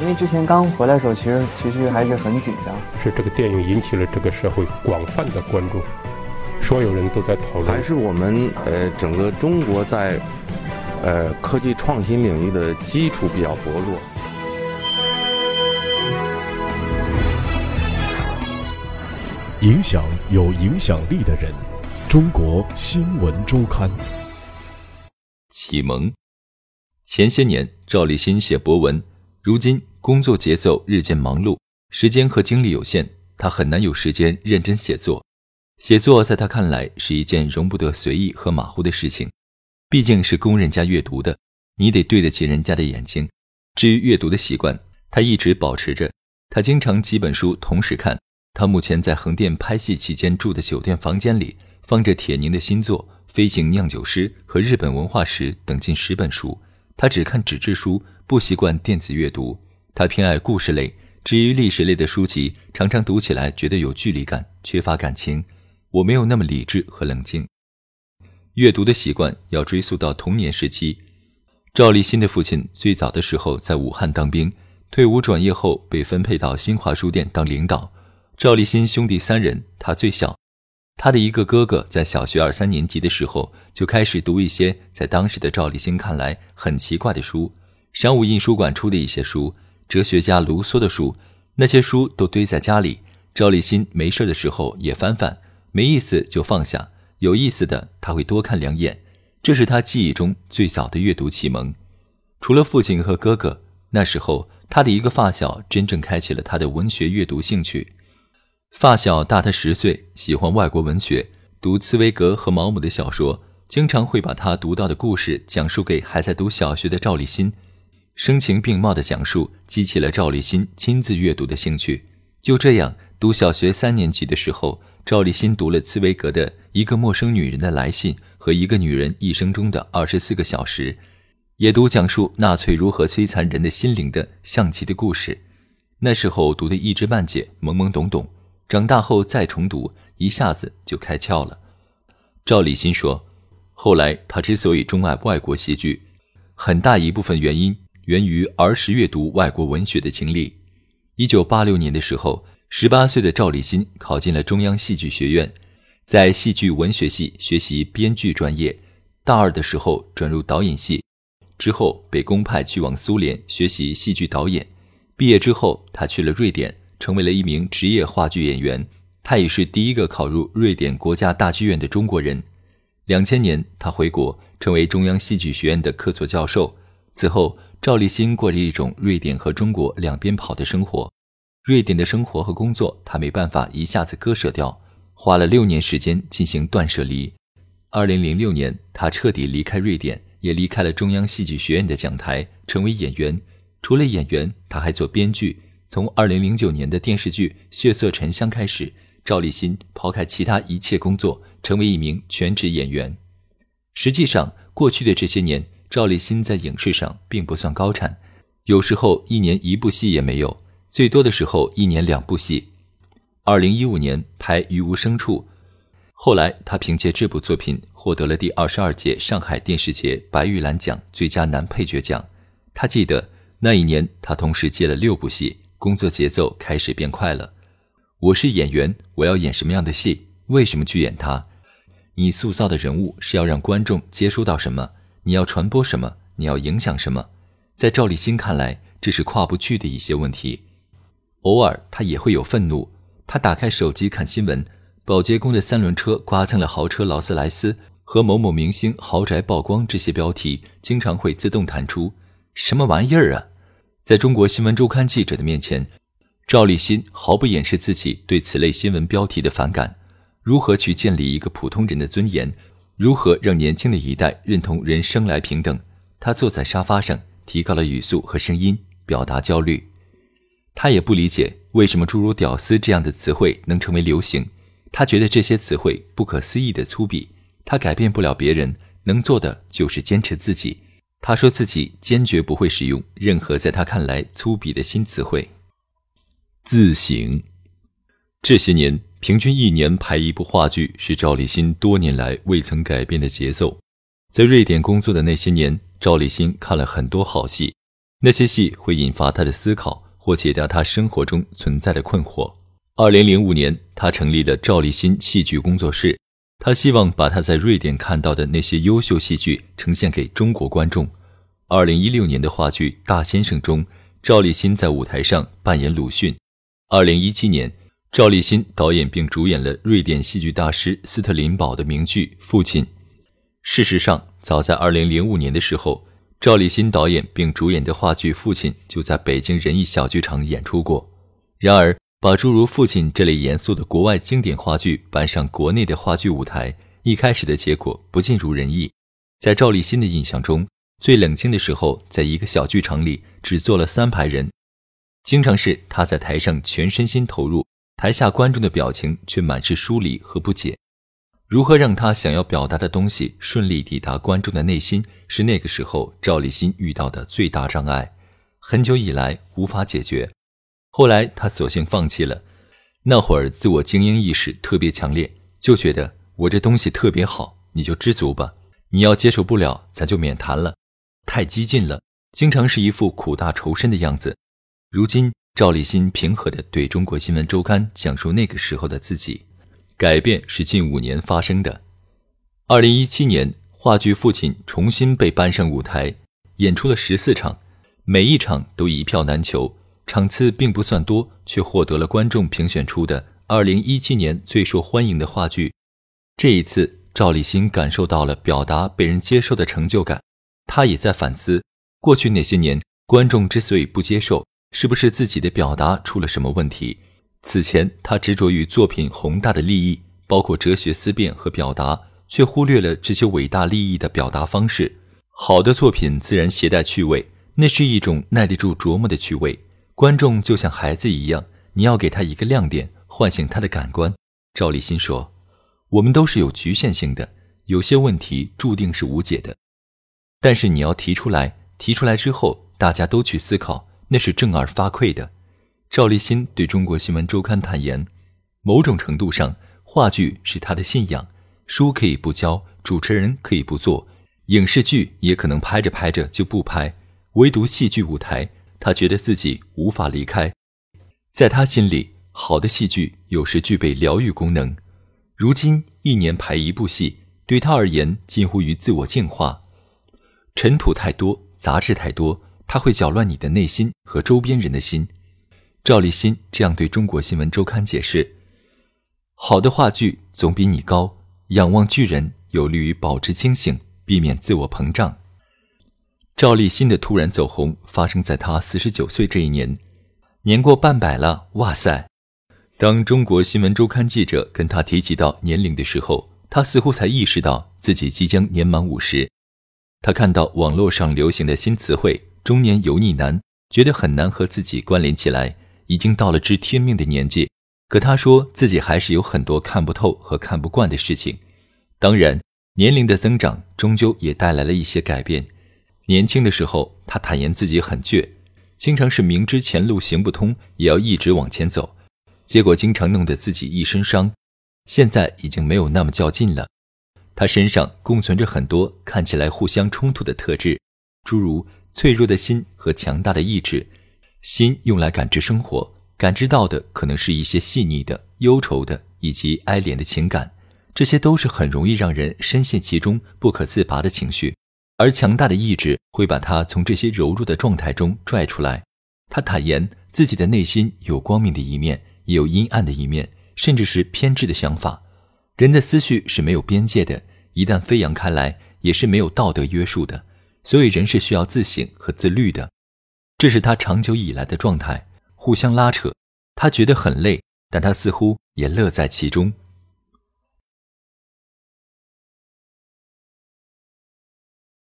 因为之前刚回来的时候，其实其实还是很紧张。是这个电影引起了这个社会广泛的关注，所有人都在讨论。还是我们呃整个中国在呃科技创新领域的基础比较薄弱。影响有影响力的人，中国新闻周刊。启蒙。前些年，赵立新写博文，如今工作节奏日渐忙碌，时间和精力有限，他很难有时间认真写作。写作在他看来是一件容不得随意和马虎的事情，毕竟是供人家阅读的，你得对得起人家的眼睛。至于阅读的习惯，他一直保持着，他经常几本书同时看。他目前在横店拍戏期间住的酒店房间里，放着铁凝的新作《飞行酿酒师》和日本文化史等近十本书。他只看纸质书，不习惯电子阅读。他偏爱故事类，至于历史类的书籍，常常读起来觉得有距离感，缺乏感情。我没有那么理智和冷静。阅读的习惯要追溯到童年时期。赵立新的父亲最早的时候在武汉当兵，退伍转业后被分配到新华书店当领导。赵立新兄弟三人，他最小。他的一个哥哥在小学二三年级的时候就开始读一些在当时的赵立新看来很奇怪的书，商务印书馆出的一些书，哲学家卢梭的书，那些书都堆在家里。赵立新没事的时候也翻翻，没意思就放下，有意思的他会多看两眼。这是他记忆中最早的阅读启蒙。除了父亲和哥哥，那时候他的一个发小真正开启了他的文学阅读兴趣。发小大他十岁，喜欢外国文学，读茨威格和毛姆的小说，经常会把他读到的故事讲述给还在读小学的赵立新，声情并茂的讲述激起了赵立新亲自阅读的兴趣。就这样，读小学三年级的时候，赵立新读了茨威格的《一个陌生女人的来信》和《一个女人一生中的二十四个小时》，也读讲述纳粹如何摧残人的心灵的象棋的故事。那时候读的一知半解，懵懵懂懂。长大后再重读，一下子就开窍了。赵立新说：“后来他之所以钟爱外国戏剧，很大一部分原因源于儿时阅读外国文学的经历。一九八六年的时候，十八岁的赵立新考进了中央戏剧学院，在戏剧文学系学习编剧专业。大二的时候转入导演系，之后被公派去往苏联学习戏剧导演。毕业之后，他去了瑞典。”成为了一名职业话剧演员，他也是第一个考入瑞典国家大剧院的中国人。两千年，他回国，成为中央戏剧学院的客座教授。此后，赵立新过着一种瑞典和中国两边跑的生活。瑞典的生活和工作，他没办法一下子割舍掉，花了六年时间进行断舍离。二零零六年，他彻底离开瑞典，也离开了中央戏剧学院的讲台，成为演员。除了演员，他还做编剧。从二零零九年的电视剧《血色沉香》开始，赵立新抛开其他一切工作，成为一名全职演员。实际上，过去的这些年，赵立新在影视上并不算高产，有时候一年一部戏也没有，最多的时候一年两部戏。二零一五年拍《于无声处》，后来他凭借这部作品获得了第二十二届上海电视节白玉兰奖最佳男配角奖。他记得那一年，他同时接了六部戏。工作节奏开始变快了。我是演员，我要演什么样的戏？为什么去演它？你塑造的人物是要让观众接收到什么？你要传播什么？你要影响什么？在赵立新看来，这是跨不去的一些问题。偶尔他也会有愤怒。他打开手机看新闻，保洁工的三轮车刮蹭了豪车劳斯莱斯和某某明星豪宅曝光，这些标题经常会自动弹出。什么玩意儿啊！在中国新闻周刊记者的面前，赵立新毫不掩饰自己对此类新闻标题的反感。如何去建立一个普通人的尊严？如何让年轻的一代认同人生来平等？他坐在沙发上，提高了语速和声音，表达焦虑。他也不理解为什么诸如“屌丝”这样的词汇能成为流行。他觉得这些词汇不可思议的粗鄙。他改变不了别人，能做的就是坚持自己。他说自己坚决不会使用任何在他看来粗鄙的新词汇。自省，这些年平均一年拍一部话剧是赵立新多年来未曾改变的节奏。在瑞典工作的那些年，赵立新看了很多好戏，那些戏会引发他的思考，或解答他生活中存在的困惑。二零零五年，他成立了赵立新戏剧工作室。他希望把他在瑞典看到的那些优秀戏剧呈现给中国观众。二零一六年的话剧《大先生》中，赵立新在舞台上扮演鲁迅。二零一七年，赵立新导演并主演了瑞典戏剧大师斯特林堡的名剧《父亲》。事实上，早在二零零五年的时候，赵立新导演并主演的话剧《父亲》就在北京人艺小剧场演出过。然而，把诸如《父亲》这类严肃的国外经典话剧搬上国内的话剧舞台，一开始的结果不尽如人意。在赵立新的印象中，最冷清的时候，在一个小剧场里只坐了三排人，经常是他在台上全身心投入，台下观众的表情却满是疏离和不解。如何让他想要表达的东西顺利抵达观众的内心，是那个时候赵立新遇到的最大障碍，很久以来无法解决。后来他索性放弃了。那会儿自我精英意识特别强烈，就觉得我这东西特别好，你就知足吧。你要接受不了，咱就免谈了。太激进了，经常是一副苦大仇深的样子。如今赵立新平和地对中国新闻周刊讲述那个时候的自己。改变是近五年发生的。二零一七年，话剧《父亲》重新被搬上舞台，演出了十四场，每一场都一票难求。场次并不算多，却获得了观众评选出的二零一七年最受欢迎的话剧。这一次，赵立新感受到了表达被人接受的成就感。他也在反思，过去那些年，观众之所以不接受，是不是自己的表达出了什么问题？此前，他执着于作品宏大的利益，包括哲学思辨和表达，却忽略了这些伟大利益的表达方式。好的作品自然携带趣味，那是一种耐得住琢磨的趣味。观众就像孩子一样，你要给他一个亮点，唤醒他的感官。赵立新说：“我们都是有局限性的，有些问题注定是无解的。但是你要提出来，提出来之后，大家都去思考，那是正儿八馈的。”赵立新对中国新闻周刊坦言：“某种程度上，话剧是他的信仰，书可以不教，主持人可以不做，影视剧也可能拍着拍着就不拍，唯独戏剧舞台。”他觉得自己无法离开，在他心里，好的戏剧有时具备疗愈功能。如今一年排一部戏，对他而言近乎于自我净化。尘土太多，杂质太多，它会搅乱你的内心和周边人的心。赵立新这样对中国新闻周刊解释：“好的话剧总比你高，仰望巨人有利于保持清醒，避免自我膨胀。”赵立新的突然走红发生在他四十九岁这一年，年过半百了，哇塞！当中国新闻周刊记者跟他提及到年龄的时候，他似乎才意识到自己即将年满五十。他看到网络上流行的新词汇“中年油腻男”，觉得很难和自己关联起来，已经到了知天命的年纪。可他说自己还是有很多看不透和看不惯的事情。当然，年龄的增长终究也带来了一些改变。年轻的时候，他坦言自己很倔，经常是明知前路行不通，也要一直往前走，结果经常弄得自己一身伤。现在已经没有那么较劲了。他身上共存着很多看起来互相冲突的特质，诸如脆弱的心和强大的意志。心用来感知生活，感知到的可能是一些细腻的、忧愁的以及哀怜的情感，这些都是很容易让人深陷其中、不可自拔的情绪。而强大的意志会把他从这些柔弱的状态中拽出来。他坦言自己的内心有光明的一面，也有阴暗的一面，甚至是偏执的想法。人的思绪是没有边界的，一旦飞扬开来，也是没有道德约束的。所以，人是需要自省和自律的。这是他长久以来的状态，互相拉扯。他觉得很累，但他似乎也乐在其中。